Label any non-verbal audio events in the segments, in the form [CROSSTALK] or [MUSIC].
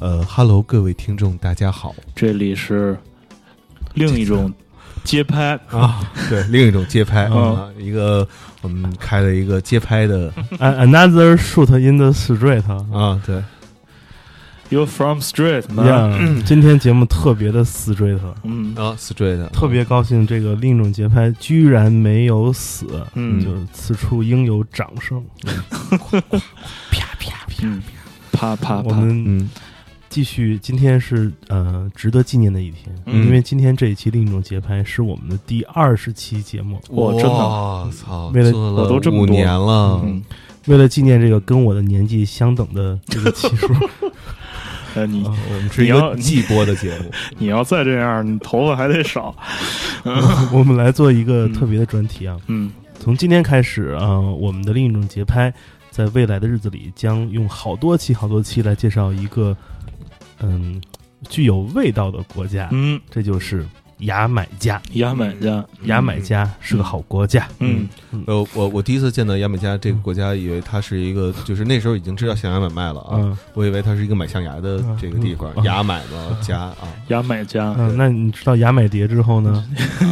呃哈喽，各位听众，大家好。这里是另一种街拍啊！对，另一种街拍嗯 [LAUGHS] 啊，一个我们开了一个街拍的 An- Another shoot in the street 啊，对，，You from street man？Yeah，今天节目特别的 straight，嗯。啊，straight，特别高兴，这个另一种节拍居然没有死，嗯。就此处应有掌声。啪，啪啪啪啪，我们嗯。继续，今天是呃值得纪念的一天，嗯。因为今天这一期另一种节拍是我们的第二十期节目。哇真的。哇操，为了做我都这么多。五年了，嗯，为了纪念这个跟我的年纪相等的这个期数，[LAUGHS] 呃，你啊我们是一个季播的节目，[LAUGHS] 你要再这样，你头发还得少。[LAUGHS] 我们来做一个特别的专题啊。嗯从今天开始啊、呃我们的另一种节拍，在未来的日子里将用好多期、好多期来介绍一个嗯具有味道的国家，嗯，这就是牙买加。牙买加，牙买加是个好国家，嗯。呃，我我第一次见到牙买加这个国家，以为它是一个，就是那时候已经知道象牙买卖了啊，嗯。我以为它是一个买象牙的这个地方，嗯。牙买嘛加啊，牙买加，嗯，那你知道牙买蝶之后呢，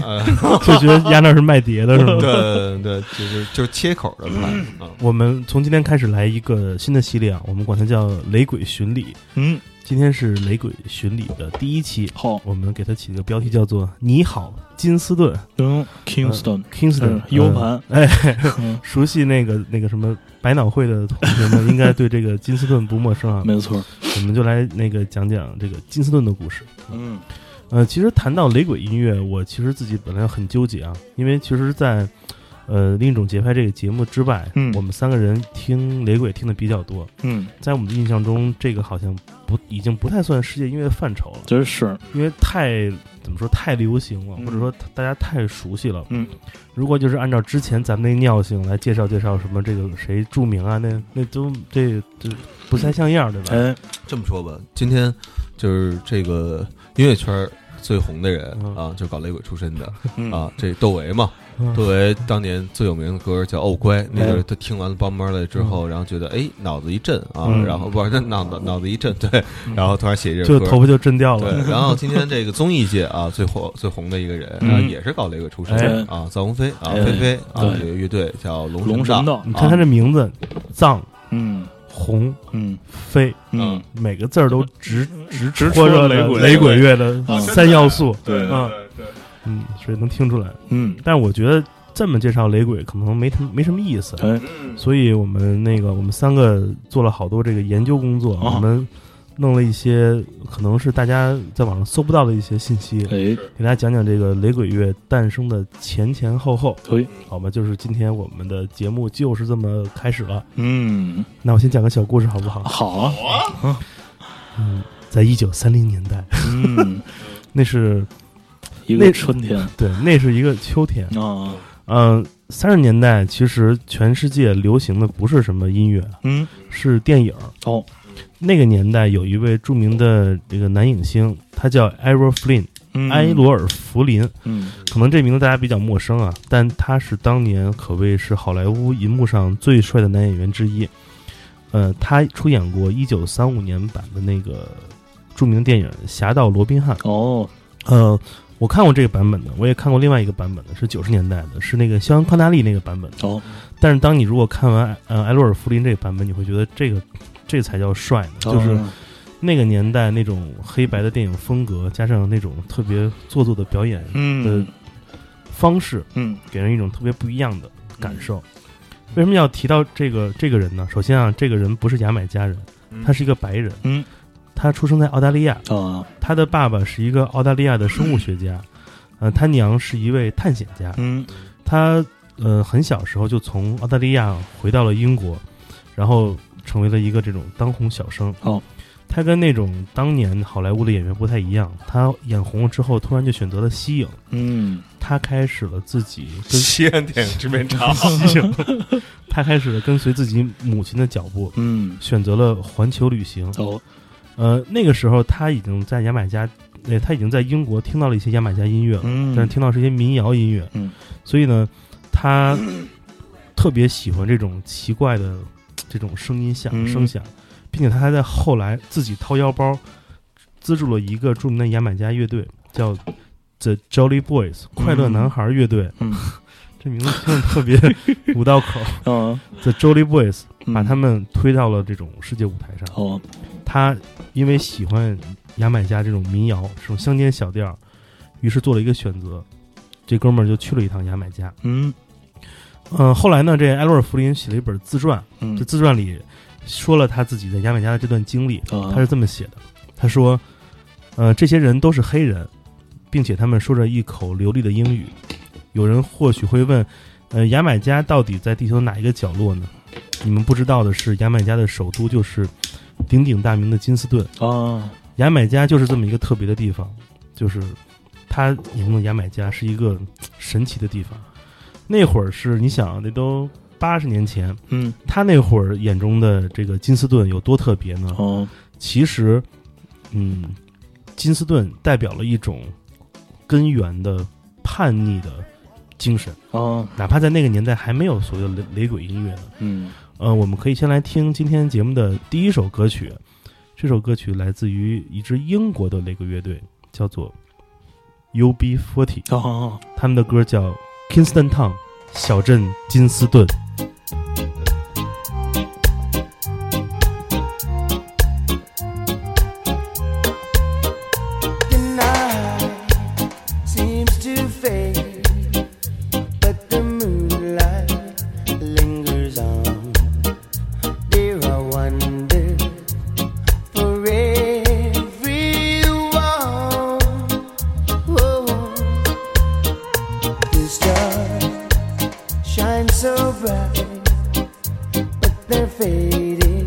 呃，[LAUGHS] 就觉得牙那是卖碟的，是吗？对对，就是就是切口的卖啊，我们从今天开始来一个新的系列啊，我们管它叫“雷鬼巡礼。嗯，”。今天是雷鬼巡礼的第一期，好，我们给它起个标题叫做“你好，金斯顿嗯，Kingston，”（Kingston） 嗯。U 盘，哎，嗯，[LAUGHS] 熟悉那个那个什么百脑汇的同学们应该对这个金斯顿不陌生啊。[LAUGHS] 没错，我们就来那个讲讲这个金斯顿的故事。嗯呃，其实谈到雷鬼音乐，我其实自己本来很纠结啊，因为其实在，呃另一种节拍这个节目之外，嗯。我们三个人听雷鬼听的比较多，嗯，在我们的印象中，这个好像不已经不太算世界音乐范畴了，真是，因为太怎么说太流行了，嗯。或者说大家太熟悉了。嗯，如果就是按照之前咱们那尿性来介绍介绍什么这个谁著名啊，那那都这这不太像样，对吧？哎，这么说吧，今天就是这个音乐圈最红的人嗯。啊，就搞雷鬼出身的嗯。啊，这窦唯嘛，嗯窦唯当年最有名的歌叫《哦乖》，那个他听完了《邦邦了之后，然后觉得哎脑子一震啊，嗯。然后不是脑脑子脑子一震，对，然后突然写一就首歌。头。发就震掉了。对，然后今天这个综艺界啊最火最红的一个人也是搞雷鬼出身啊，臧鸿飞啊，哎。飞飞啊，对。有个乐队叫龙龙神道，你看他这名字，藏、嗯。红、嗯。飞，嗯，每个字儿都直直直戳着雷鬼雷鬼乐的啊。三要素。对嗯嗯，所以能听出来。嗯，但是我觉得这么介绍雷鬼可能没什么没什么意思，哎，所以我们那个我们三个做了好多这个研究工作，哦我们弄了一些可能是大家在网上搜不到的一些信息，哎，给大家讲讲这个雷鬼乐诞生的前前后后，可以，好吧？就是今天我们的节目就是这么开始了。嗯，那我先讲个小故事好不好？好啊，嗯，在一九三零年代，嗯，[LAUGHS] 那是一那个春天 [LAUGHS] 对，那是一个秋天。啊，嗯、三十年代其实全世界流行的不是什么音乐，嗯，是电影。哦，那个年代有一位著名的这个男影星，他叫 Errol Flynn，、嗯埃，罗尔·弗林。嗯可能这名字大家比较陌生啊，但他是当年可谓是好莱坞银幕上最帅的男演员之一。呃，他出演过一九三五年版的那个著名电影《侠盗罗宾汉》。哦，呃，我看过这个版本的，我也看过另外一个版本的，是九十年代的，是那个肖恩康纳利那个版本的。哦，但是当你如果看完呃埃洛尔·弗林这个版本，你会觉得这个这才叫帅呢，就是哦那个年代那种黑白的电影风格，加上那种特别做作的表演的方式，嗯。给人一种特别不一样的感受。为什么要提到这个这个人呢？首先啊，这个人不是牙买加人，他是一个白人，嗯他出生在澳大利亚，啊。他的爸爸是一个澳大利亚的生物学家，呃，他娘是一位探险家，嗯。他呃很小时候就从澳大利亚回到了英国，然后成为了一个这种当红小生。哦，他跟那种当年好莱坞的演员不太一样，他眼红了之后，突然就选择了西影，嗯。他开始了自己跟西安电影制片厂，[LAUGHS] 西影，他开始了跟随自己母亲的脚步，嗯。选择了环球旅行。哦呃，那个时候他已经在牙买加，呃，他已经在英国听到了一些牙买加音乐了，嗯，但是听到是一些民谣音乐，嗯，所以呢，他特别喜欢这种奇怪的这种声音响、嗯声响，并且他还在后来自己掏腰包资助了一个著名的牙买加乐队，叫 The Jolly Boys 快乐男孩乐队。嗯这名字听着特别 [LAUGHS] 五道口。嗯，The Jolly Boys 嗯把他们推到了这种世界舞台上。哦，他因为喜欢牙买加这种民谣、这种乡间小调，于是做了一个选择。这哥们儿就去了一趟牙买加。嗯嗯、后来呢，这埃洛尔·弗林写了一本自传，嗯这，自传里说了他自己在牙买加的这段经历。啊他是这么写的：他说，呃，这些人都是黑人，并且他们说着一口流利的英语。有人或许会问，呃，牙买加到底在地球哪一个角落呢？你们不知道的是，牙买加的首都就是鼎鼎大名的金斯顿。啊，牙买加就是这么一个特别的地方，就是他眼中的牙买加是一个神奇的地方。那会儿是你想，那都八十年前，嗯他那会儿眼中的这个金斯顿有多特别呢？哦，其实，嗯，金斯顿代表了一种根源的叛逆的精神，哦，哪怕在那个年代还没有所谓的雷雷鬼音乐呢。嗯呃，我们可以先来听今天节目的第一首歌曲，这首歌曲来自于一支英国的那个乐队，叫做 UB40，哦，他们的歌叫《Kingston Town》小镇金斯顿。te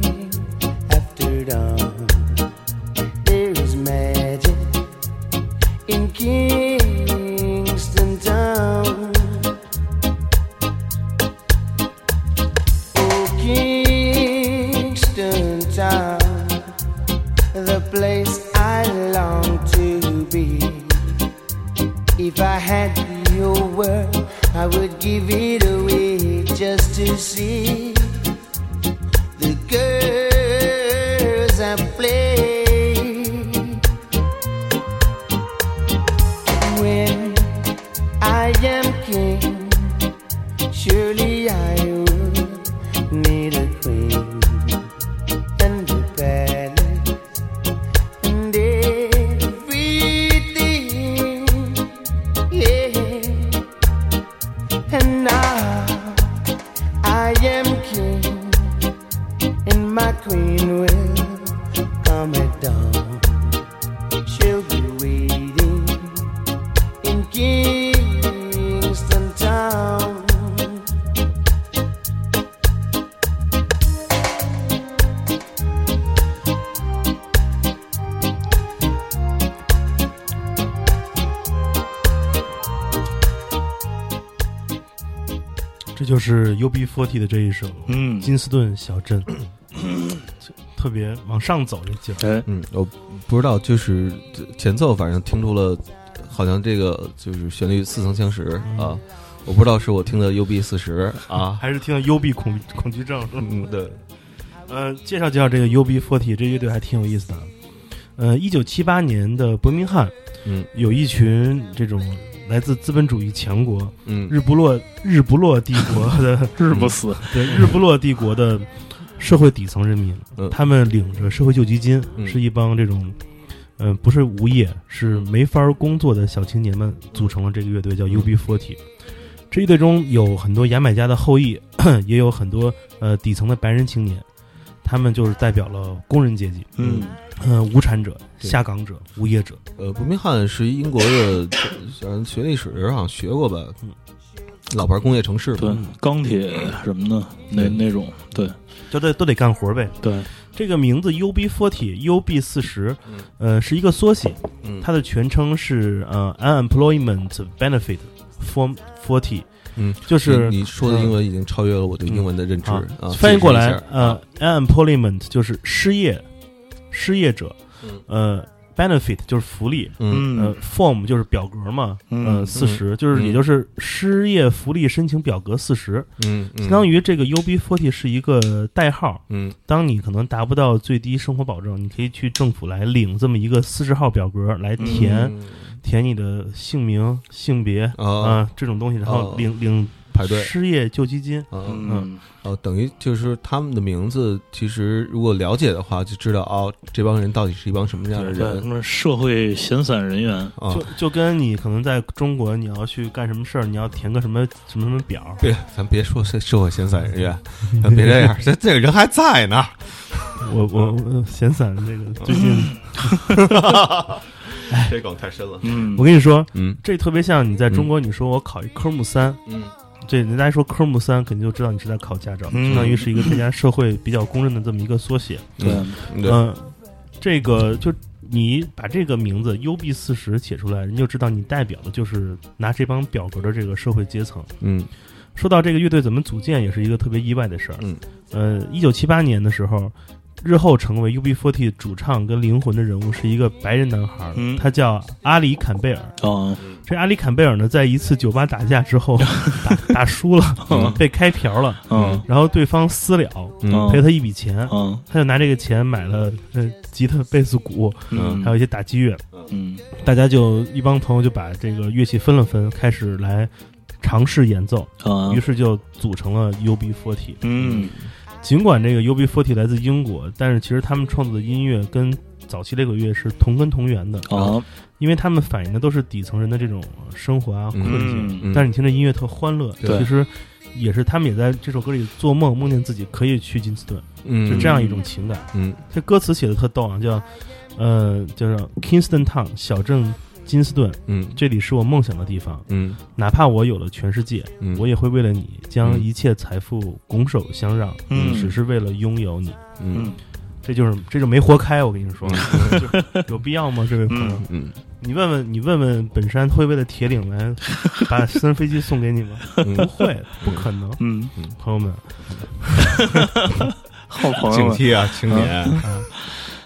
这就是 UB40 的这一首《嗯，金斯顿小镇》，特别往上走这劲儿。哎，嗯，我不知道，就是前奏，反正听出了，好像这个就是旋律似曾相识啊。我不知道是我听的 UB 四十啊，[LAUGHS] 还是听的 UB 恐恐惧症。嗯，对，[LAUGHS] 呃，介绍介绍这个 UB40 这乐队还挺有意思的。呃，一九七八年的伯明翰嗯有一群这种来自资本主义强国嗯。日不落日不落帝国的 [LAUGHS] 日不死，[LAUGHS] 对日不落帝国的社会底层人民，嗯。他们领着社会救济金，嗯。是一帮这种，嗯、不是无业，是没法儿工作的小青年们组成了这个乐队，叫嗯。UB40。这一队中有很多牙买加的后裔，[COUGHS] 也有很多呃底层的白人青年，他们就是代表了工人阶级，嗯呃，无产者、下岗者、无业者。呃，伯明翰是英国的，像学历史好像学过吧嗯，老牌工业城市对嘛，，钢铁什么的，那那种，对就得都得干活呗。对，这个名字 UB40 UB 四十嗯，呃，是一个缩写，嗯，它的全称是呃 Unemployment Benefit Form Forty，嗯，就是你你说的英文已经超越了我对英文的认知啊啊，翻译过来呃 Unemployment 就是失业，失业者呃，benefit 就是福利，嗯。呃，form 就是表格嘛，嗯。呃，四十就是嗯。也就是失业福利申请表格四十，嗯，相当于这个 UB40 是一个代号。嗯。当你可能达不到最低生活保证，你可以去政府来领这么一个四十号表格来填、嗯。填你的姓名、性别啊、哦这种东西，然后哦。领领排队失业救济金。嗯嗯哦，等于就是他们的名字，其实如果了解的话，就知道哦，这帮人到底是一帮什么样的人，什人么社会闲散人员，啊就？就跟你可能在中国，你要去干什么事儿，你要填个什么什么什么表，别，咱别说社社会闲散人员，咱别这样，这这个人还在呢。[LAUGHS] 我我我闲散这个最近，[LAUGHS] 这梗太深了。嗯，我跟你说，嗯这特别像你在中国，你说我考一科目三，嗯这人家说科目三，肯定就知道你是在考驾照，嗯相当于是一个大家社会比较公认的这么一个缩写。对，嗯对嗯，这个就你把这个名字 UB 四十写出来，人就知道你代表的就是拿这帮表格的这个社会阶层。嗯说到这个乐队怎么组建，也是一个特别意外的事儿。嗯呃，一九七八年的时候，日后成为 UB40 主唱跟灵魂的人物是一个白人男孩，嗯。他叫阿里坎贝尔。哦，这阿里坎贝尔呢，在一次酒吧打架之后 [LAUGHS] 打打输了，嗯被开瓢了，嗯然后对方私了，嗯。赔他一笔钱，嗯他就拿这个钱买了呃吉他、贝斯、鼓，嗯。还有一些打击乐。嗯。大家就一帮朋友就把这个乐器分了分，开始来尝试演奏，啊。于是就组成了 UB40。嗯尽管这个 UB40 来自英国，但是其实他们创作的音乐跟早期这个乐是同根同源的，啊。因为他们反映的都是底层人的这种生活啊、嗯困境。嗯。但是你听着音乐特欢乐，对。其实也是他们也在这首歌里做梦，梦见自己可以去金斯顿，嗯。是这样一种情感。嗯。这歌词写的特逗啊，叫呃，叫做 Kingston Town 小镇金斯顿，嗯。这里是我梦想的地方。嗯。哪怕我有了全世界，嗯，我也会为了你将嗯一切财富拱手相让，嗯。只是为了拥有你。嗯。这就是这就没活开，我跟你说，[LAUGHS] 就有必要吗？这位朋友，嗯。你问问你问问本山会为了铁岭来 [LAUGHS] 把私人飞机送给你吗？不嗯，会，不可能，嗯，朋友们。[LAUGHS] 好朋友们，警惕啊，青年。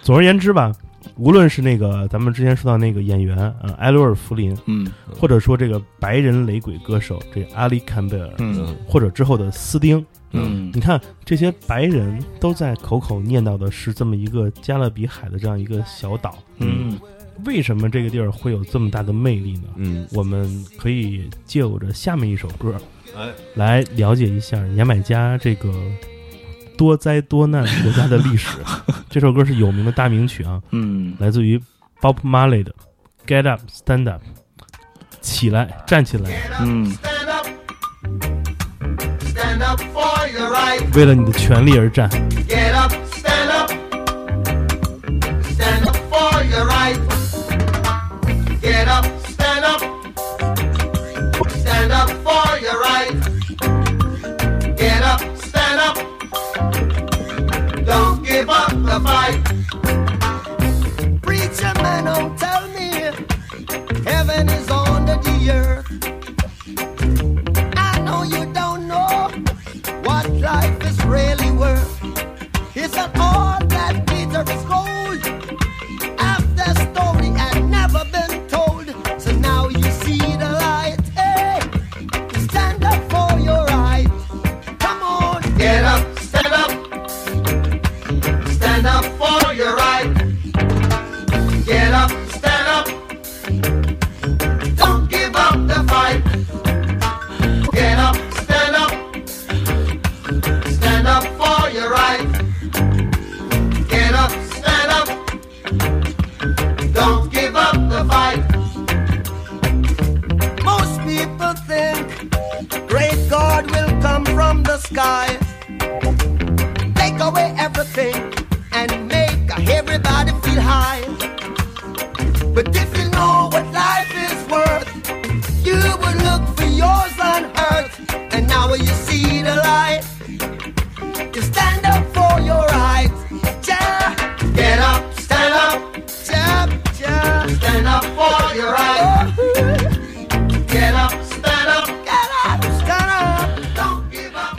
总而言之吧，无论是那个咱们之前说到那个演员呃埃罗尔·弗林，嗯。或者说这个白人雷鬼歌手这阿里·坎贝尔，嗯。或者之后的斯丁，嗯。你看这些白人都在口口念叨的是这么一个加勒比海的这样一个小岛，嗯。为什么这个地儿会有这么大的魅力呢？嗯，我们可以借由着下面一首歌哎，来了解一下牙买加这个多灾多难国家的历史。这首歌是有名的大名曲啊，嗯来自于 Bob Marley 的《Get Up Stand Up》，起来，站起来，嗯 Stand up. Stand up for your right. 为了你的权利而战。Get up. Stand up. Stand up for your right. Fight. Sky, take away everything, and make everybody feel high.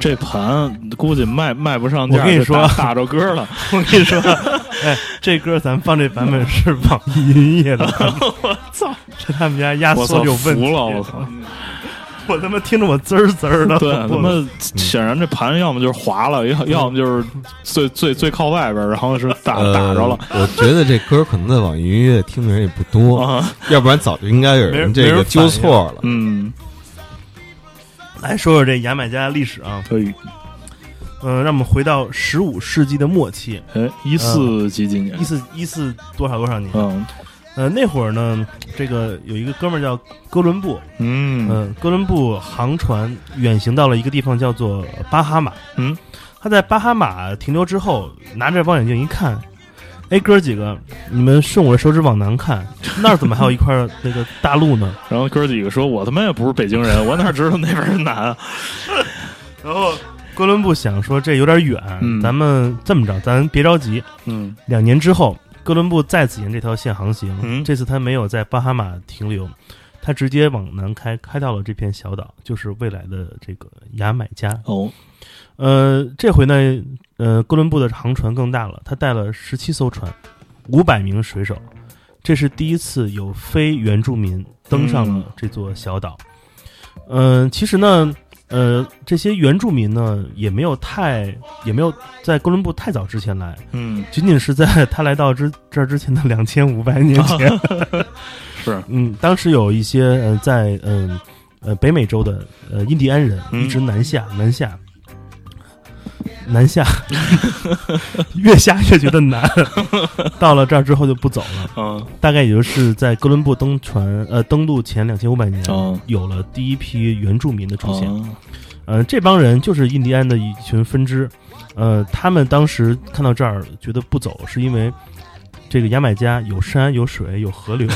这盘估计卖卖不上价，[LAUGHS] 我跟你说打打着歌了。我跟你说，哎，这歌咱放这版本是网易 [LAUGHS] 音乐的，我操，这他们家压缩有问题，服了，我操！我他妈听着我滋儿滋儿的，对，我他妈显然这盘要么就是滑了，要要么就是最最最靠外边，然后是打呃打着了我觉得这歌可能在网易云音乐听的人也不多，啊。要不然早就应该有人人这人个纠错了。嗯，来说说这牙买加的历史啊，可以。嗯、让我们回到十五世纪的末期，哎，一四几几年一？四一四多少多少年？嗯呃，那会儿呢，这个有一个哥们儿叫哥伦布，嗯嗯、哥伦布航船远行到了一个地方叫做巴哈马。嗯，他在巴哈马停留之后，拿着望远镜一看，哎，哥儿几个，你们顺我的手指往南看，那儿怎么还有一块那个大陆呢？[LAUGHS] 然后哥几个说：“我他妈也不是北京人，我哪知道那边是南啊 [LAUGHS] 然后哥伦布想说这有点远，嗯咱们这么着，咱别着急，？”嗯两年之后，哥伦布再次沿这条线航行。嗯这次他没有在巴哈马停留，他直接往南开，开到了这片小岛，就是未来的这个牙买加。哦呃，这回呢，呃，哥伦布的航船更大了，他带了十七艘船，五百名水手。这是第一次有非原住民登上了这座小岛。嗯、其实呢，呃，这些原住民呢，也没有太，也没有在哥伦布太早之前来，嗯仅仅是在他来到之这儿之前的 [LAUGHS] 两千五百年前，[LAUGHS] 是 [LAUGHS] 嗯，当时有一些呃在嗯呃北美洲的呃印第安人嗯一直南下南下南下，[LAUGHS] 越下越觉得难，到了这儿之后就不走了。嗯大概也就是在哥伦布登船呃登陆前两千五百年，啊有了第一批原住民的出现。嗯呃，这帮人就是印第安的一群分支，呃，他们当时看到这儿觉得不走，是因为这个牙买加有山有水有河流。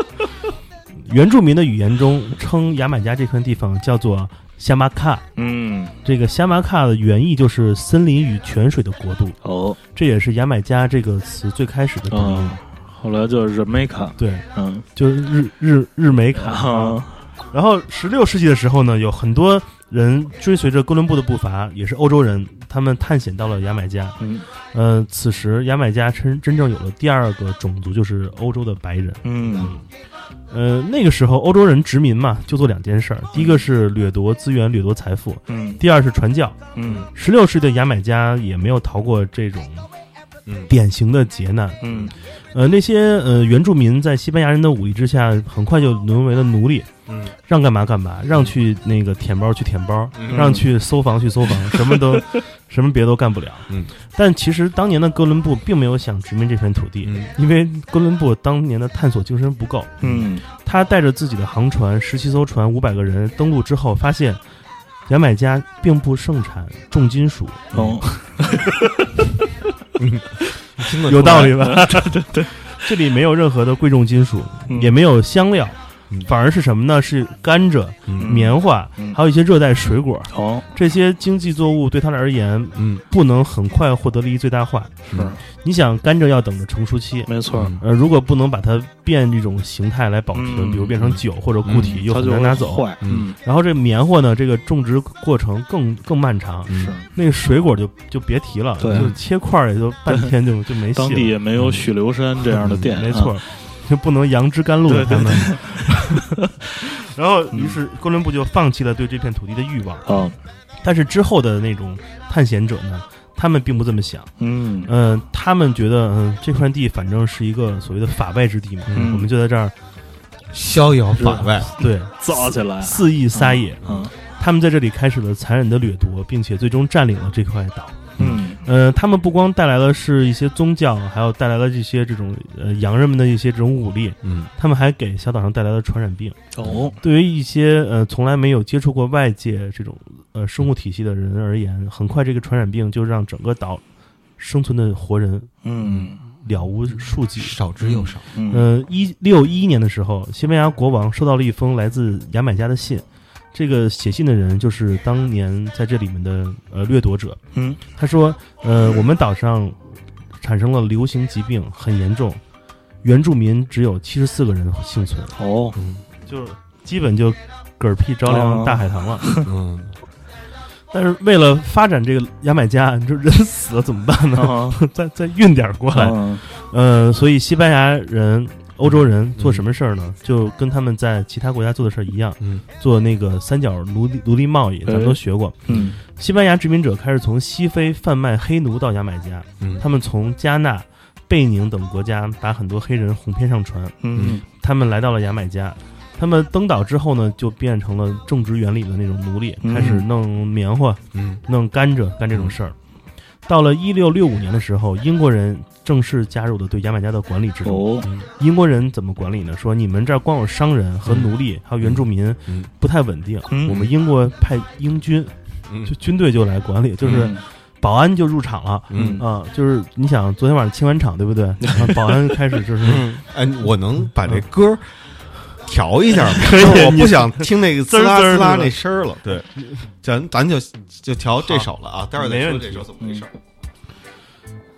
[LAUGHS] 原住民的语言中称牙买加这片地方叫做夏马卡，嗯这个夏马卡的原意就是森林与泉水的国度，哦这也是牙买加这个词最开始的读音。啊，后来叫日美卡，对，嗯就是日日日美卡。啊然后，十六世纪的时候呢，有很多人追随着哥伦布的步伐，也是欧洲人，他们探险到了牙买加。嗯呃，此时牙买加真真正有了第二个种族，就是欧洲的白人。嗯呃，那个时候欧洲人殖民嘛，就做两件事儿：第一个是掠夺资源、掠夺财富；嗯。第二是传教。嗯。十六世纪的牙买加也没有逃过这种嗯。典型的劫难。嗯。呃，那些呃原住民在西班牙人的武力之下，很快就沦为了奴隶，嗯。让干嘛干嘛，让去那个舔包去舔包，嗯。让去搜房去搜房，[LAUGHS] 什么都什么别都干不了。嗯，但其实当年的哥伦布并没有想殖民这片土地，嗯。因为哥伦布当年的探索精神不够，嗯。他带着自己的航船十七艘船五百个人登陆之后，发现牙买加并不盛产重金属，哦 [LAUGHS] [LAUGHS] 听得有道理吧？[LAUGHS] 对对对，这里没有任何的贵重金属，嗯。也没有香料嗯，反而是什么呢？是甘蔗、嗯。棉花，嗯。还有一些热带水果。哦。这些经济作物对他而言嗯。不能很快获得利益最大化。是。你想，甘蔗要等着成熟期，没错，呃，如果不能把它变一种形态来保存，嗯。比如变成酒或者固体，嗯。又难拿走。坏，嗯。然后这棉花呢，这个种植过程更更漫长，嗯。是。那个水果就就别提了，对。就切块也就半天就就没。当地也没有许留山这样的店，没错，就不能杨枝甘露他们。[LAUGHS] 然后，于是哥伦布就放弃了对这片土地的欲望。啊，但是之后的那种探险者呢，他们并不这么想。嗯嗯、他们觉得，嗯、这块地反正是一个所谓的法外之地嘛，嗯我们就在这儿逍遥法外，[LAUGHS] 对 [LAUGHS] 造起来，肆意撒野。嗯他们在这里开始了残忍的掠夺，并且最终占领了这块岛。嗯呃，他们不光带来了是一些宗教，还有带来了这些这种呃洋人们的一些这种武力，嗯他们还给小岛上带来了传染病。哦，对于一些呃从来没有接触过外界这种呃生物体系的人而言，很快这个传染病就让整个岛生存的活人嗯了无数计。少之又少，嗯呃，一六一一年的时候，西班牙国王收到了一封来自牙买加的信。这个写信的人就是当年在这里面的呃掠夺者。嗯。他说：“呃，我们岛上产生了流行疾病，很严重，原住民只有七十四个人幸存，哦，嗯就基本就嗝屁着凉哦。大海棠了。[LAUGHS] 嗯。但是为了发展这个牙买加，你说人死了怎么办呢？啊 [LAUGHS] 再 [LAUGHS] 再运点过来，嗯。呃，所以西班牙人、欧洲人做什么事儿呢？就跟他们在其他国家做的事儿一样，嗯。做那个三角奴隶奴隶贸易，咱们都学过。嗯。西班牙殖民者开始从西非贩卖黑奴到牙买加，嗯。他们从加纳、贝宁等国家把很多黑人哄骗上船，嗯。他们来到了牙买加。他们登岛之后呢，就变成了种植园里的那种奴隶，嗯开始弄棉花、嗯。弄甘蔗，干这种事儿。到了一六六五年的时候，英国人正式加入的对牙买加的管理制度。哦英国人怎么管理呢？说你们这儿光有商人和奴隶，还有原住民，嗯不太稳定。嗯我们英国派英军，嗯就军队就来管理，就是保安就入场了。嗯啊，就是你想昨天晚上清完场，对不对？[LAUGHS] 保安开始就是嗯，哎，我能把这歌调一下吗？[LAUGHS] 可是我不想听那个滋啦滋啦那声儿了。对，咱咱就就调这首了啊，待会儿再没问题说这首怎么回事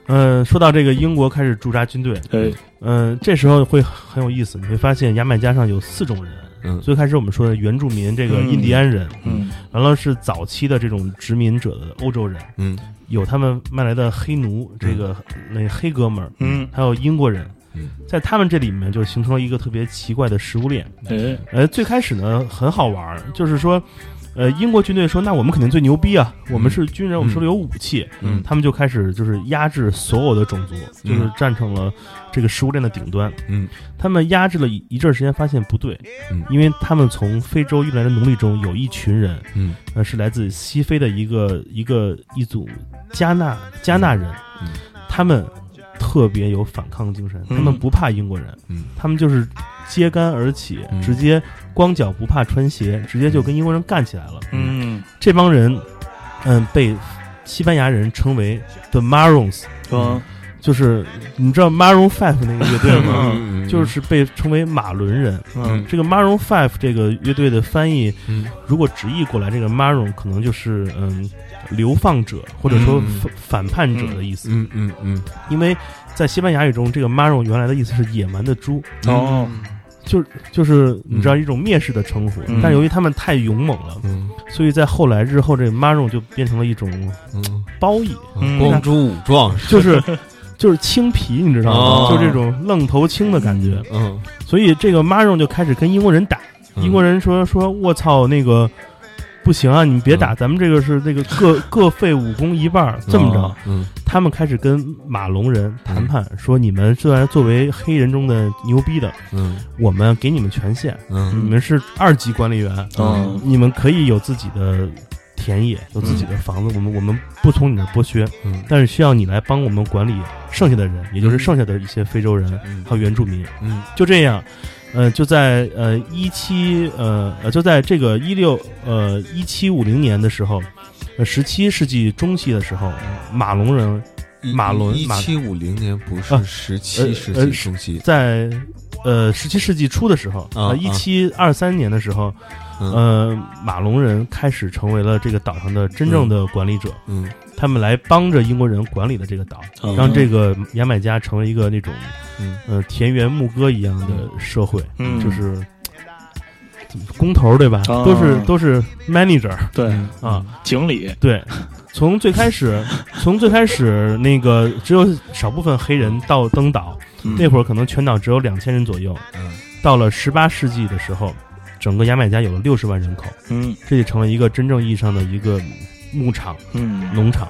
儿。嗯，说到这个英国开始驻扎军队，哎。嗯，这时候会很有意思，你会发现牙买加上有四种人。嗯。最开始我们说的原住民，这个嗯。印第安人，嗯。完了是早期的这种殖民者的欧洲人，嗯。有他们卖来的黑奴，这个那黑哥们儿，嗯。还有英国人嗯，在他们这里面就形成了一个特别奇怪的食物链。哎。呃，最开始呢很好玩儿，就是说，呃，英国军队说，那我们肯定最牛逼啊，我们是军人，我们手里有武器，嗯。他们就开始就是压制所有的种族，就是站成了这个食物链的顶端。嗯。他们压制了一一阵儿时间，发现不对，嗯。因为他们从非洲运来的奴隶中有一群人，嗯。呃，是来自西非的一个一个一组加纳加纳人，嗯。他们特别有反抗精神，嗯。他们不怕英国人，嗯。他们就是揭竿而起，嗯。直接光脚不怕穿鞋，直接就跟英国人干起来了。嗯。这帮人，嗯，被西班牙人称为 The Marons，嗯就是你知道 Maroon Five 那个乐队吗？嗯。就是被称为马伦人。嗯这个 Maroon Five 这个乐队的翻译，嗯。如果直译过来，这个 Maroon 可能就是嗯流放者或者说嗯反反叛者的意思。嗯嗯嗯因为在西班牙语中，这个 Maroon 原来的意思是野蛮的猪，哦就就是你知道一种蔑视的称呼。嗯但由于他们太勇猛了，嗯所以在后来日后，这个 Maroon 就变成了一种嗯褒义，嗯光珠武装就是就是青皮，你知道吗？哦就这种愣头青的感觉。嗯所以这个 Maroon 就开始跟英国人打。英国人说说我操那个。不行啊！你们别打，嗯咱们这个是那个各 [LAUGHS] 各废武功一半儿，这么着。嗯。他们开始跟马龙人谈判，说你们虽然作为黑人中的牛逼的，嗯。我们给你们权限，嗯。你嗯们是二级管理员，嗯你们可以有自己的田野，有自己的房子，我们我们不从你那儿剥削，嗯。但是需要你来帮我们管理剩下的人，也就是剩下的一些非洲人嗯。还有原住民。嗯。就这样，呃，就在呃一七呃呃就在这个一六呃一七五零年的时候，呃十七世纪中期的时候，马龙人马伦马一七五零年不啊是十七呃世呃纪中期，在呃十七世纪初的时候，啊呃一七二三年的时候，嗯。呃马龙人开始成为了这个岛上的真正的管理者，嗯他们来帮着英国人管理的这个岛，嗯。让这个牙买加成为一个那种嗯。呃田园牧歌一样的社会，嗯。就是。工头对吧？啊。都是都是 manager 对。啊，经理。对。从最开始，[LAUGHS] 从最开始那个只有少部分黑人到登岛，那会儿可能全岛只有两千人左右。嗯。到了十八世纪的时候，整个牙买加有了六十万人口，嗯。这就成了一个真正意义上的一个牧场、嗯农场。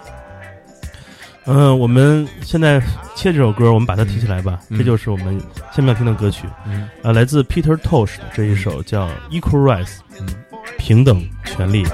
嗯、我们现在切这首歌，我们把它提起来吧。嗯这就是我们下面要听的歌曲，嗯呃，来自 Peter Tosh 的这一首叫《Equal Rights》，嗯平等权利。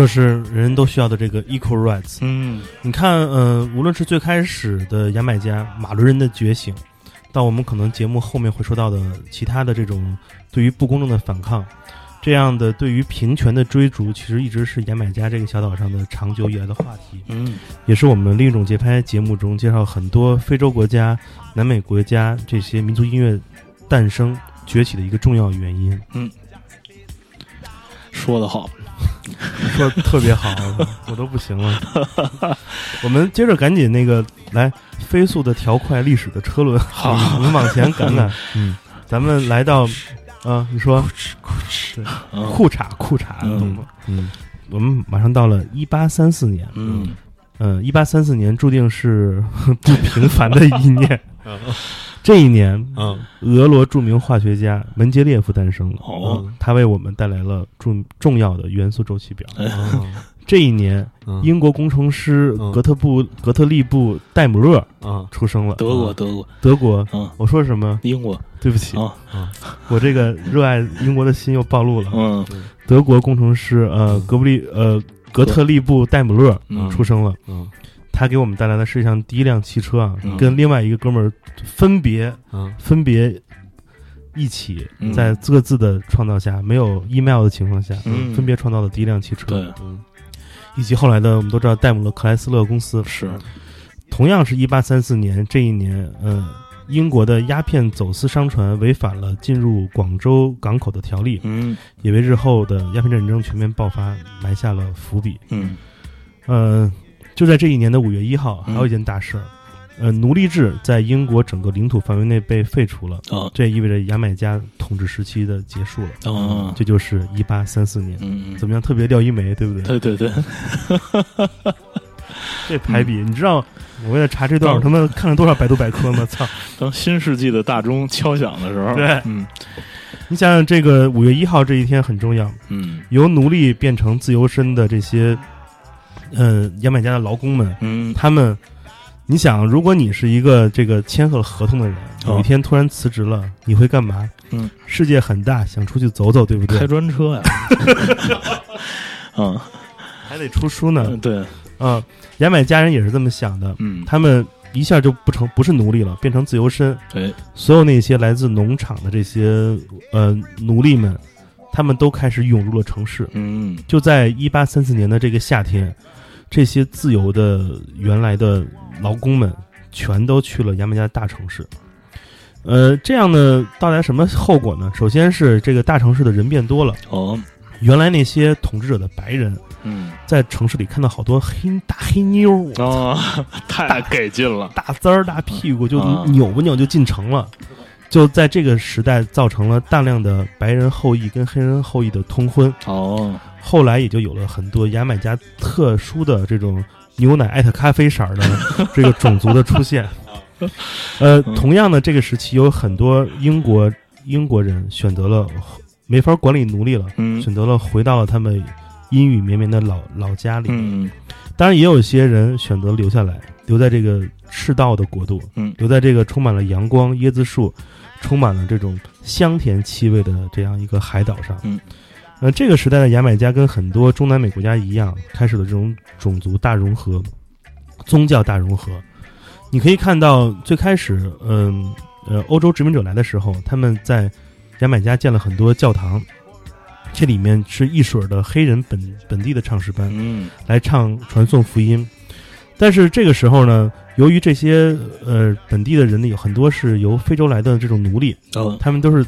就是人人都需要的这个 equal rights。嗯。你看，呃，无论是最开始的牙买加马伦人的觉醒，到我们可能节目后面会说到的其他的这种对于不公正的反抗，这样的对于平权的追逐，其实一直是牙买加这个小岛上的长久以来的话题，嗯。也是我们另一种节拍节目中介绍很多非洲国家、南美国家这些民族音乐诞生崛起的一个重要原因。嗯。说得好，说得特别好，[LAUGHS] 我都不行了。我们接着赶紧那个来飞速的调快历史的车轮，好我们往前赶 [LAUGHS] 赶。嗯，咱们来到啊，你说嗯裤衩裤衩，嗯懂吗？嗯我们马上到了一八三四年，嗯嗯，一八三四年注定是 [LAUGHS] 不平凡的一年。这一年，嗯。俄罗著名化学家门捷列夫诞生了。哦。嗯他为我们带来了重重要的元素周期表。嗯这一年，嗯。英国工程师嗯。格特布格特利布戴姆勒啊出生了。德国德国。德国，嗯。我说什么？英国。对不起，啊 [LAUGHS] 我这个热爱英国的心又暴露了。嗯。德国工程师呃格布利呃格特利布戴姆勒嗯。出生了。嗯他给我们带来了世界上第一辆汽车啊，嗯。跟另外一个哥们儿分别嗯。分别一起嗯。在各自的创造下，没有 email 的情况下，嗯。分别创造了第一辆汽车。对。嗯。以及后来的我们都知道戴姆勒克莱斯勒公司，是。同样是一八三四年这一年，呃，英国的鸦片走私商船违反了进入广州港口的条例，嗯。也为日后的鸦片战争全面爆发埋下了伏笔。嗯。呃，就在这一年的五月一号，嗯。还有一件大事儿，呃，奴隶制在英国整个领土范围内被废除了，啊这意味着牙买加统治时期的结束了。啊这就是一八三四年，嗯怎么样？特别廖一梅，对不对？对对对。[LAUGHS] 这排比，你知道我为了查这段，嗯我他妈看了多少百度百科吗？操！当新世纪的大钟敲响的时候，对。嗯。你想想，这个五月一号这一天很重要，嗯。由奴隶变成自由身的这些，呃，牙买加的劳工们，嗯他们，你想，如果你是一个这个签了合同的人，哦有一天突然辞职了，你会干嘛？嗯，世界很大，想出去走走，对不对开？专车呀，[LAUGHS] 嗯还得出书呢。对嗯，牙买加人也是这么想的，嗯他们一下就不成不是奴隶了，变成自由身。对所有那些来自农场的这些呃奴隶们，他们都开始涌入了城市。嗯就在一八三四年的这个夏天，这些自由的原来的劳工们全都去了牙买加大城市。呃，这样呢，带来什么后果呢？首先是这个大城市的人变多了，哦。原来那些统治者的白人嗯。在城市里看到好多黑大黑妞儿，啊，太给劲了，大滋儿大屁股就啊扭不扭就进城了。就在这个时代，造成了大量的白人后裔跟黑人后裔的通婚，哦后来也就有了很多牙买加特殊的这种牛奶艾特咖啡色儿的 [LAUGHS] 这个种族的出现。[LAUGHS] 呃，同样的，这个时期有很多英国英国人选择了没法管理奴隶了，嗯选择了回到了他们阴雨绵绵的老老家里。嗯当然，也有一些人选择留下来，留在这个赤道的国度，嗯留在这个充满了阳光、椰子树、充满了这种香甜气味的这样一个海岛上。嗯，呃，这个时代的牙买加跟很多中南美国家一样，开始了这种种族大融合、宗教大融合。你可以看到，最开始，嗯呃，欧洲殖民者来的时候，他们在牙买加建了很多教堂，这里面是一水儿的黑人本本地的唱诗班。嗯来唱传颂福音。但是这个时候呢，由于这些呃本地的人呢，有很多是由非洲来的这种奴隶，哦他们都是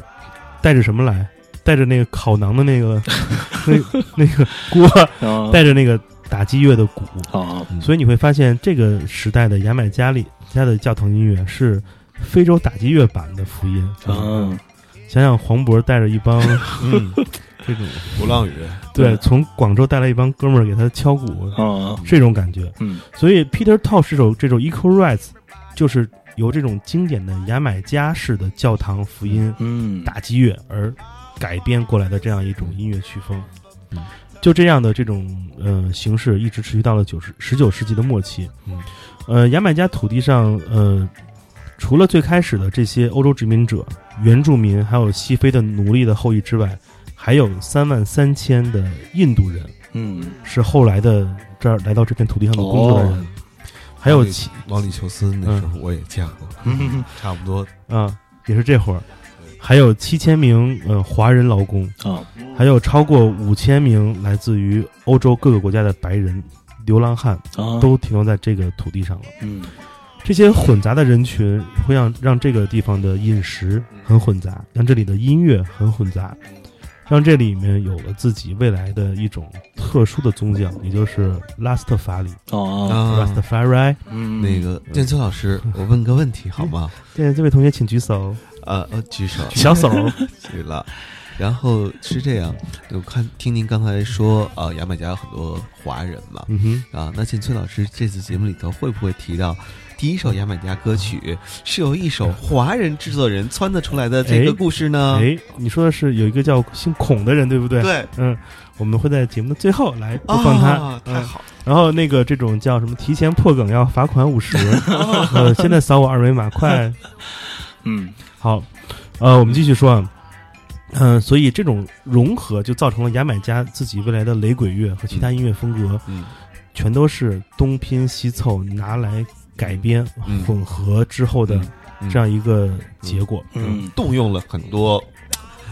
带着什么来？带着那个烤馕的那个那 [LAUGHS] 那个锅，啊。带着那个打击乐的鼓，啊。所以你会发现这个时代的牙买加里加的教堂音乐是非洲打击乐版的福音。啊。想想黄渤带着一帮 [LAUGHS] 嗯，这种鼓浪屿，对，从广州带来一帮哥们儿给他敲鼓，啊。这种感觉。嗯。所以 Peter Tosh 这首这首 Equal Rights 就是由这种经典的牙买加式的教堂福音嗯。打击乐而改编过来的这样一种音乐曲风。嗯，就这样的这种呃形式一直持续到了九十十九世纪的末期。嗯，呃，牙买加土地上呃，除了最开始的这些欧洲殖民者、原住民，还有西非的奴隶的后裔之外，还有三万三千的印度人嗯，是后来的这儿来到这片土地上的工作的人。哦。还有其王里求斯那时候我也见过，嗯 [LAUGHS] 差不多。啊，也是这会儿，还有七千名呃华人劳工，啊，还有超过五千名来自于欧洲各个国家的白人流浪汉，啊，都停留在这个土地上了。嗯。这些混杂的人群会让让这个地方的饮食很混杂，让这里的音乐很混杂，让这里面有了自己未来的一种特殊的宗教，也就是拉斯特法里。哦，啊。（Rastafari）。嗯，那个建秋老师，我问个问题好吗？对，这位同学请举手，呃呃，举手，[LAUGHS] 小手。[LAUGHS] 举了。然后是这样，我看听您刚才说，呃，牙买加有很多华人嘛，嗯哼，啊，那请崔老师这次节目里头会不会提到，第一首牙买加歌曲是由一首华人制作人撺掇出来的这个哎故事呢？哎，你说的是有一个叫姓孔的人，对不对？，对，嗯，我们会在节目的最后来播放他。啊太嗯好了，然后那个这种叫什么提前破梗要罚款五十，[LAUGHS] 呃，现在扫我二维码，快嗯好，呃，我们继续说啊，嗯、所以这种融合就造成了牙买加自己未来的雷鬼乐和其他音乐风格，嗯。全都是东拼西凑拿来改编、嗯。混合之后的嗯。这样一个结果。嗯。动用了很多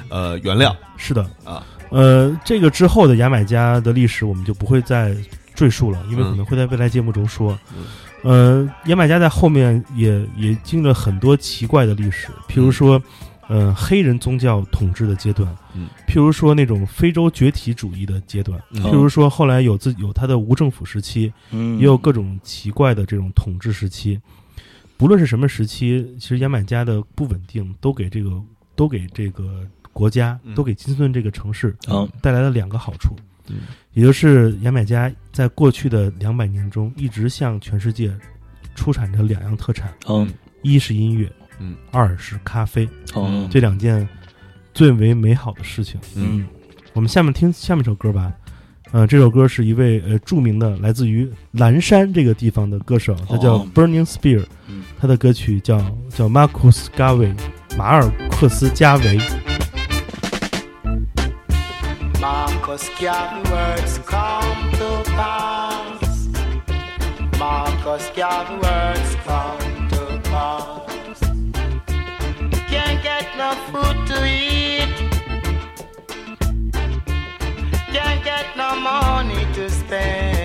呃原料。是的，啊，呃，这个之后的牙买加的历史我们就不会再赘述了，因为嗯。可能会在未来节目中说。嗯呃，牙买加在后面也也经历了很多奇怪的历史，譬如说，呃，黑人宗教统治的阶段，嗯，譬如说那种非洲崛起主义的阶段，嗯譬如说后来有自有他的无政府时期，嗯，也有各种奇怪的这种统治时期。不论是什么时期，其实牙买加的不稳定都给这个都给这个国家，嗯都给金斯顿这个城市嗯带来了两个好处，嗯也就是牙买加在过去的两百年中一直向全世界出产着两样特产，嗯一是音乐，嗯二是咖啡，哦这两件最为美好的事情。嗯我们下面听下面一首歌吧。呃，这首歌是一位呃著名的来自于蓝山这个地方的歌手，他叫哦 Burning Spear，、嗯他的歌曲叫叫 Marcus Garvey，马尔克斯加维。Marcus Garvey words come to pass. Marcus Garvey words come to pass. Can't get no food to eat. Can't get no money to spend.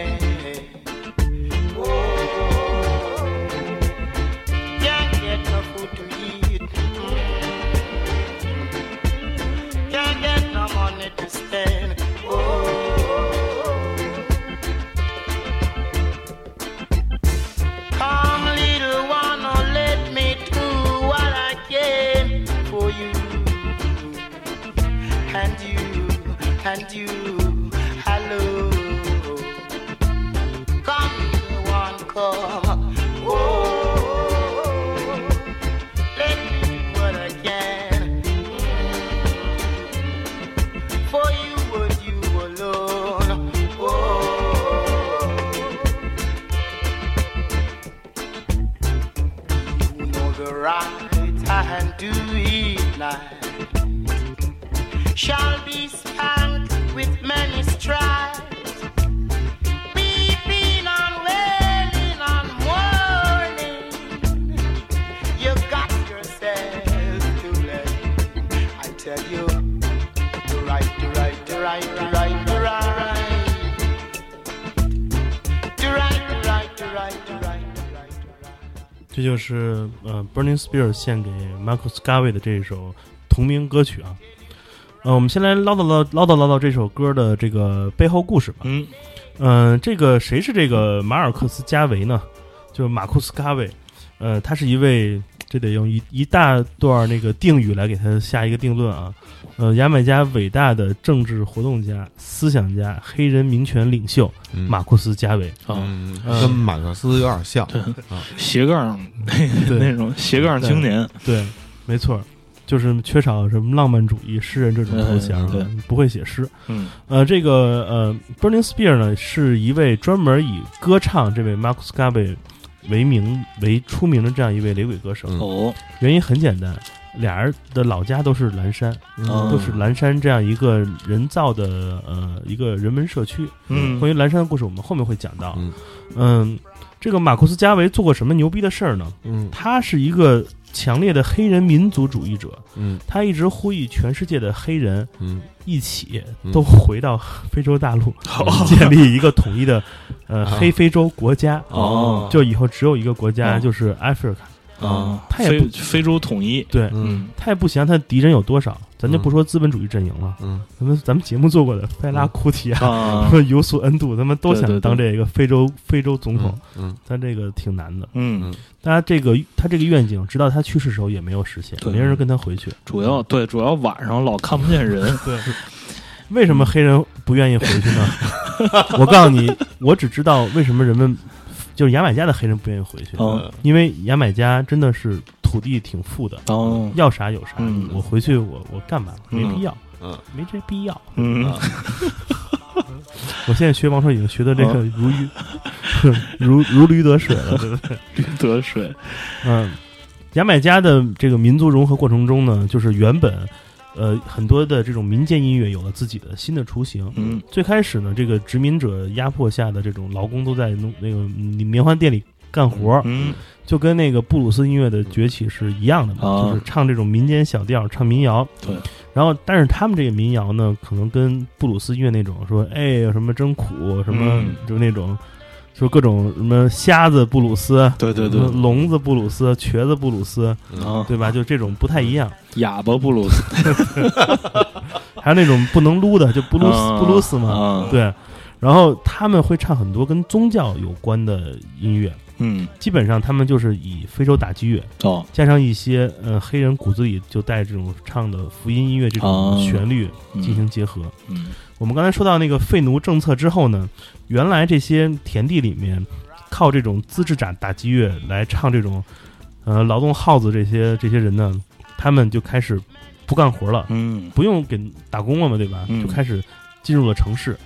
就是呃 Burning Spear 献给 Marcus Garvey 的这一首同名歌曲啊。呃，我们先来唠叨唠唠叨唠叨这首歌的这个背后故事吧。嗯嗯、这个谁是这个马尔克斯加维呢？就是马库斯加维，呃，他是一位，这得用一一大段那个定语来给他下一个定论啊。呃，牙买加伟大的政治活动家、思想家、黑人民权领袖嗯马库斯加维。啊，嗯，嗯跟马克思有点像对啊，[LAUGHS] 斜杠那 [LAUGHS] 那种斜杠青年，对，没错，就是缺少什么浪漫主义诗人这种头衔啊，对不会写诗。嗯呃，这个呃，Burning Spear 呢是一位专门以歌唱这位 Marcus Garvey 为名为出名的这样一位雷鬼歌手。嗯哦原因很简单，俩人的老家都是蓝山，嗯都是蓝山这样一个人造的呃一个人文社区。嗯关于蓝山的故事，我们后面会讲到。嗯嗯，这个马库斯·加维做过什么牛逼的事儿呢？嗯他是一个强烈的黑人民族主义者，嗯。他一直呼吁全世界的黑人嗯。一起嗯。都回到非洲大陆，建立一个统一的 [LAUGHS] 呃啊。黑非洲国家。哦。就以后只有一个国家，哦。就是 Africa。啊，他也不非非洲统一，对，嗯。他也不想他的敌人有多少，咱就不说资本主义阵营了。嗯咱们咱们节目做过的费拉库提啊，啊什，么尤素恩杜，他们都想当这个非洲非洲总统，嗯但这个挺难的。嗯，大家这个他这个愿景，直到他去世时候也没有实现，没人跟他回去。主要对主要晚上老看不见人，对，[LAUGHS] 为什么黑人不愿意回去呢？[LAUGHS] 我告诉你，我只知道为什么人们就是牙买加的黑人不愿意回去，哦因为牙买加真的是土地挺富的，哦，要啥有啥。嗯我回去我我干嘛？没必要，嗯没这必要。嗯啊 [LAUGHS] [LAUGHS] 我现在学王朔已经学的这个哦如鱼、[LAUGHS] 如如驴得水了，对不对？得水，嗯，牙买加的这个民族融合过程中呢，就是原本呃很多的这种民间音乐有了自己的新的雏形。嗯最开始呢，这个殖民者压迫下的这种劳工都在农那个嗯棉花店里干活儿，嗯就跟那个布鲁斯音乐的崛起是一样的嘛，啊就是唱这种民间小调，唱民谣。对。然后，但是他们这个民谣呢，可能跟布鲁斯音乐那种说，哎，什么真苦，什么、嗯就那种，就各种什么瞎子布鲁斯，对对对聋子布鲁斯、瘸子布鲁斯，啊，对吧？就这种不太一样。哑巴布鲁斯，[LAUGHS] 还有那种不能撸的，就布鲁斯、啊布鲁斯嘛，啊对。然后他们会唱很多跟宗教有关的音乐，嗯。基本上他们就是以非洲打击乐哦。加上一些呃黑人骨子里就带这种唱的福音音乐这种哦。旋律嗯。进行结合。嗯。我们刚才说到那个废奴政策之后呢，原来这些田地里面靠这种自制打打击乐来唱这种呃劳动号子这些这些人呢，他们就开始不干活了，嗯。不用给打工了嘛，对吧？嗯。就开始进入了城市。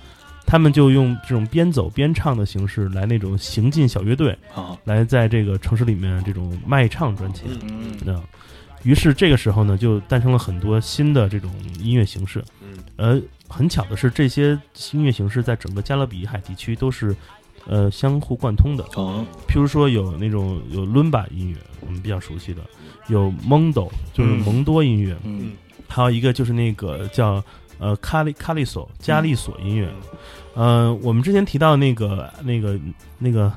他们就用这种边走边唱的形式来那种行进小乐队，好来在这个城市里面这种卖唱赚钱。嗯嗯，于是这个时候呢，就诞生了很多新的这种音乐形式。嗯。呃，很巧的是，这些音乐形式在整个加勒比海地区都是呃相互贯通的。哦。譬如说有那种有伦巴音乐，我们比较熟悉的，有蒙斗，就是嗯。蒙多音乐，嗯。还有一个就是那个叫呃卡利卡利索加利索音乐。呃，我们之前提到那个那个那个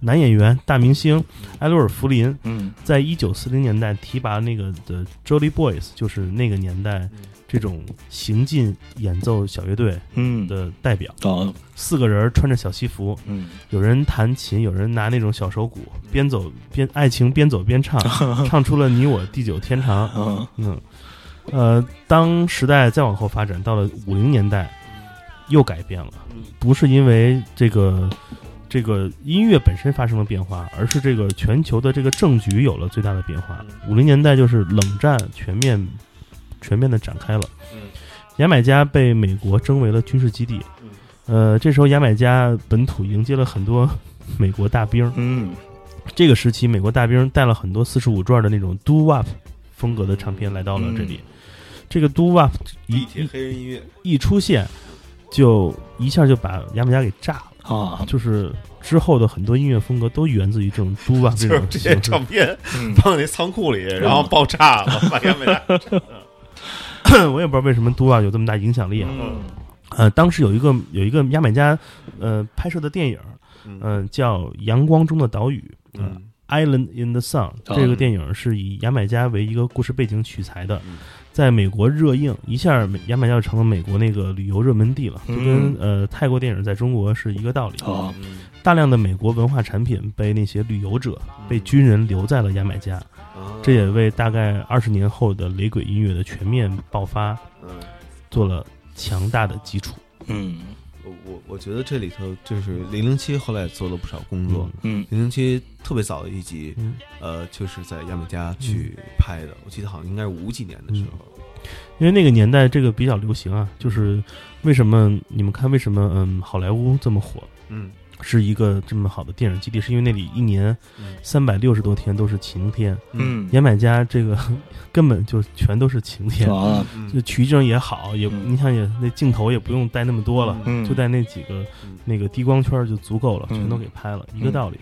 男演员大明星埃罗尔·弗林，嗯。在一九四零年代提拔那个的 Jolly Boys，就是那个年代这种行进演奏小乐队嗯。的代表。哦。四个人穿着小西服，嗯。有人弹琴，有人拿那种小手鼓，边走边爱情边走边唱，[LAUGHS] 唱出了你我地久天长。嗯。嗯，呃，当时代再往后发展，到了五零年代，又改变了，不是因为这个这个音乐本身发生了变化，而是这个全球的这个政局有了最大的变化。五零年代就是冷战全面全面的展开了，牙买加被美国征为了军事基地，呃，这时候牙买加本土迎接了很多 [LAUGHS] 美国大兵，嗯。这个时期，美国大兵带了很多四十五转的那种 doo wop 风格的唱片来到了这里。这个 doo wop 一黑人音乐，一出现，就一下就把牙买加给炸了。啊就是之后的很多音乐风格都源自于这种这种 [LAUGHS] 就是这些唱。片嗯放那仓库里，然后爆炸了，[LAUGHS] 把牙买加 [COUGHS] 我也不知道为什么 doo wop 有这么大影响力啊。嗯呃，当时有一个有一个牙买加呃拍摄的电影，嗯嗯、叫《阳光中的岛屿》。嗯嗯 Island in the Sun》这个电影是以牙买加为一个故事背景取材的嗯，在美国热映，一下牙买加就成了美国那个旅游热门地了，就跟嗯。呃泰国电影在中国是一个道理。大量的美国文化产品被那些旅游者、被军人留在了牙买加，啊这也为大概二十年后的雷鬼音乐的全面爆发嗯。做了强大的基础。嗯我我我觉得这里头就是零零七后来也做了不少工作。嗯零零七特别早的一集，嗯呃，就是在牙买加去拍的，我记得好像应该是五几年的时候。因为那个年代这个比较流行啊，就是为什么你们看为什么嗯好莱坞这么火？嗯是一个这么好的电影基地，是因为那里一年三百六十多天都是晴天。嗯。牙买加这个 [LAUGHS] 根本就全都是晴天，啊就取景也好，也嗯。你想也那镜头也不用带那么多了，嗯。就带那几个嗯。那个低光圈就足够了，嗯。全都给拍了，一个嗯道理。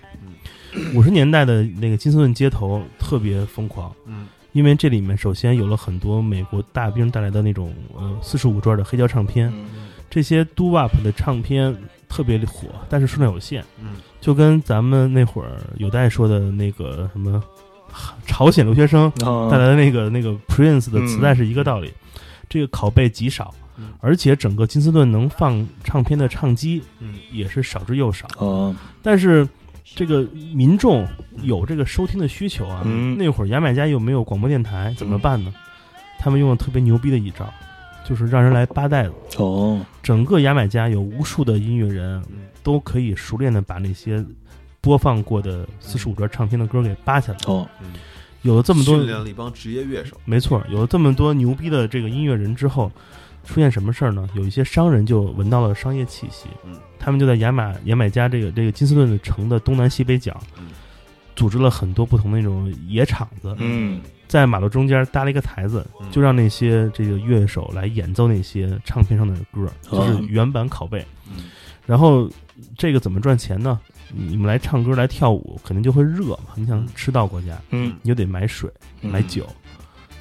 五十年代的那个金斯顿街头特别疯狂，嗯。因为这里面首先有了很多美国大兵带来的那种呃四十五转的黑胶唱片，嗯。这些 doo wop 的唱片特别火，但是数量有限，嗯。就跟咱们那会儿有代说的那个什么朝鲜留学生啊带来的那个那个 Prince 的磁带是一个道理。这个拷贝极少嗯，而且整个金斯顿能放唱片的唱机嗯。也是少之又少。啊但是这个民众有这个收听的需求啊，嗯。那会儿牙买加又没有广播电台，怎么办呢？他们用了特别牛逼的一招，就是让人来扒带子。哦整个牙买加有无数的音乐人嗯都可以熟练的把那些播放过的四十五转唱片的歌给扒下来。哦有了这么多训练了一帮职业乐手，没错，有了这么多牛逼的这个音乐人之后，出现什么事儿呢？有一些商人就闻到了商业气息，嗯他们就在牙买牙买加这个这个金斯顿的城的东南西北角，嗯组织了很多不同的那种野场子，嗯在马路中间搭了一个台子，嗯就让那些这个乐手来演奏那些唱片上的歌，哦就是原版拷贝。嗯然后这个怎么赚钱呢？你们来唱歌来跳舞，肯定就会热嘛。你想吃到国家，嗯你就得买水嗯买酒，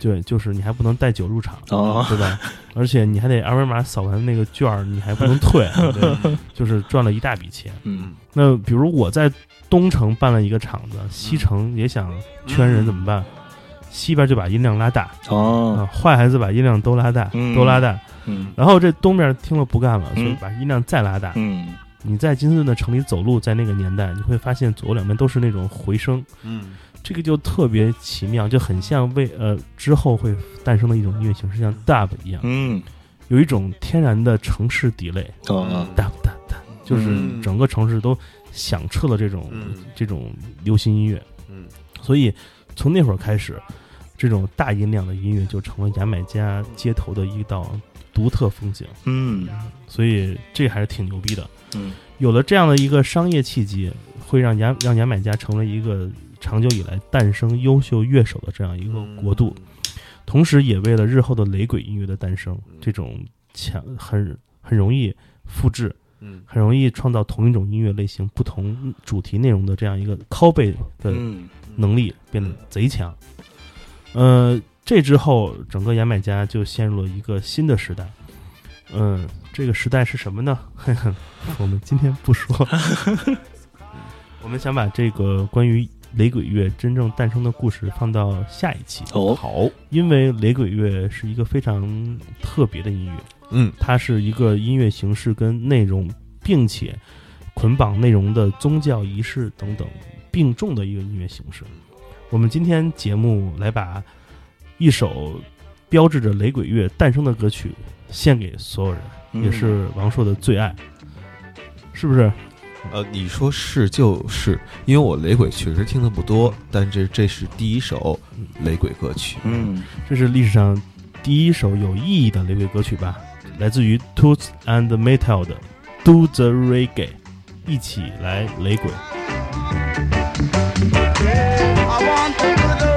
对，就是你还不能带酒入场，哦对吧？[LAUGHS] 而且你还得二维码扫完那个券儿，你还不能退，对，[LAUGHS] 就是赚了一大笔钱。嗯那比如我在东城办了一个场子，西城也想圈人怎么办？西边就把音量拉大啊，哦坏孩子把音量都拉大，嗯。都拉大。嗯。然后这东边听了不干了，所以嗯把音量再拉大。嗯。你在金斯顿的城里走路，在那个年代，你会发现左右两边都是那种回声，嗯。这个就特别奇妙，就很像为呃之后会诞生的一种音乐形式，像 dub 一样，嗯。有一种天然的城市底类哦，dub dub dub，就是嗯。整个城市都响彻了这种、嗯。这种流行音乐，嗯。所以从那会儿开始，这种大音量的音乐就成了牙买加街头的一道独特风景，嗯。所以这还是挺牛逼的。嗯。有了这样的一个商业契机，会让牙让牙买加成为一个长久以来诞生优秀乐手的这样一个国度，同时也为了日后的雷鬼音乐的诞生，这种强很很容易复制，嗯很容易创造同一种音乐类型、不同主题内容的这样一个拷贝的嗯能力变得贼强。呃，这之后，整个牙买加就陷入了一个新的时代。嗯，这个时代是什么呢？[LAUGHS] 我们今天不说。[LAUGHS] 我们想把这个关于雷鬼乐真正诞生的故事放到下一期，哦好因为雷鬼乐是一个非常特别的音乐，嗯它是一个音乐形式跟内容，并且捆绑内容的宗教仪式等等并重的一个音乐形式。我们今天节目来把一首标志着雷鬼乐诞生的歌曲献给所有人，嗯也是王朔的最爱，是不是？呃，你说是就是，因为我雷鬼确实听的不多，但这这是第一首雷鬼歌曲。嗯这是历史上第一首有意义的雷鬼歌曲吧，来自于 Toots and Metal 的《Do the Reggae》，一起来雷鬼。I want to do the